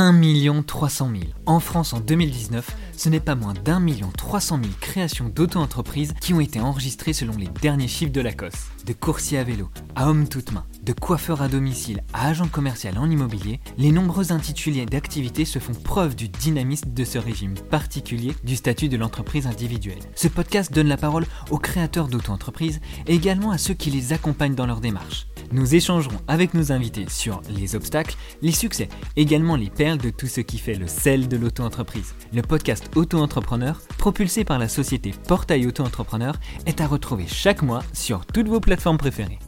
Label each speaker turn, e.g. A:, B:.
A: 1 300 000. En France en 2019, ce n'est pas moins d'un million 300 000 créations d'auto-entreprises qui ont été enregistrées selon les derniers chiffres de la COS. De coursier à vélo à homme toute main, de coiffeur à domicile à agent commercial en immobilier, les nombreux intitulés d'activités se font preuve du dynamisme de ce régime particulier du statut de l'entreprise individuelle. Ce podcast donne la parole aux créateurs d'auto-entreprises et également à ceux qui les accompagnent dans leur démarche. Nous échangerons avec nos invités sur les obstacles, les succès, également les perles de tout ce qui fait le sel de l'auto-entreprise. Le podcast Auto-entrepreneur, propulsé par la société Portail Auto-entrepreneur, est à retrouver chaque mois sur toutes vos plateformes préférées.